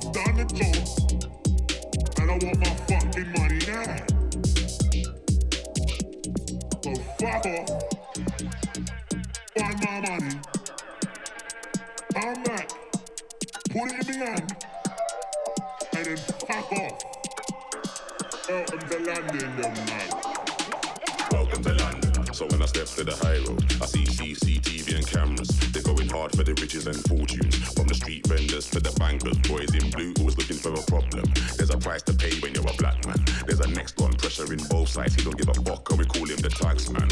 I've done want my fucking money now. Fuck. I'm. Put it in the and then off. Man. Welcome to London. So when I step to the high road, I see CCTV and cameras. They're going hard for the riches and fortunes. From the street vendors to the bankers, for a problem. There's a price to pay when you're a black man. There's a next on pressure in both sides. He don't give a fuck, and we call him the tax man.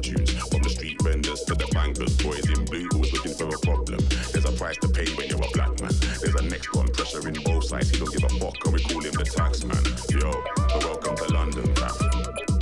tunes. From the street vendors to the bankers, boys in blue who's looking for a problem. There's a price to pay when you're a black man. There's a next one pressuring both sides. He don't give a fuck, and we call him the tax man. Yo, welcome to London, fam.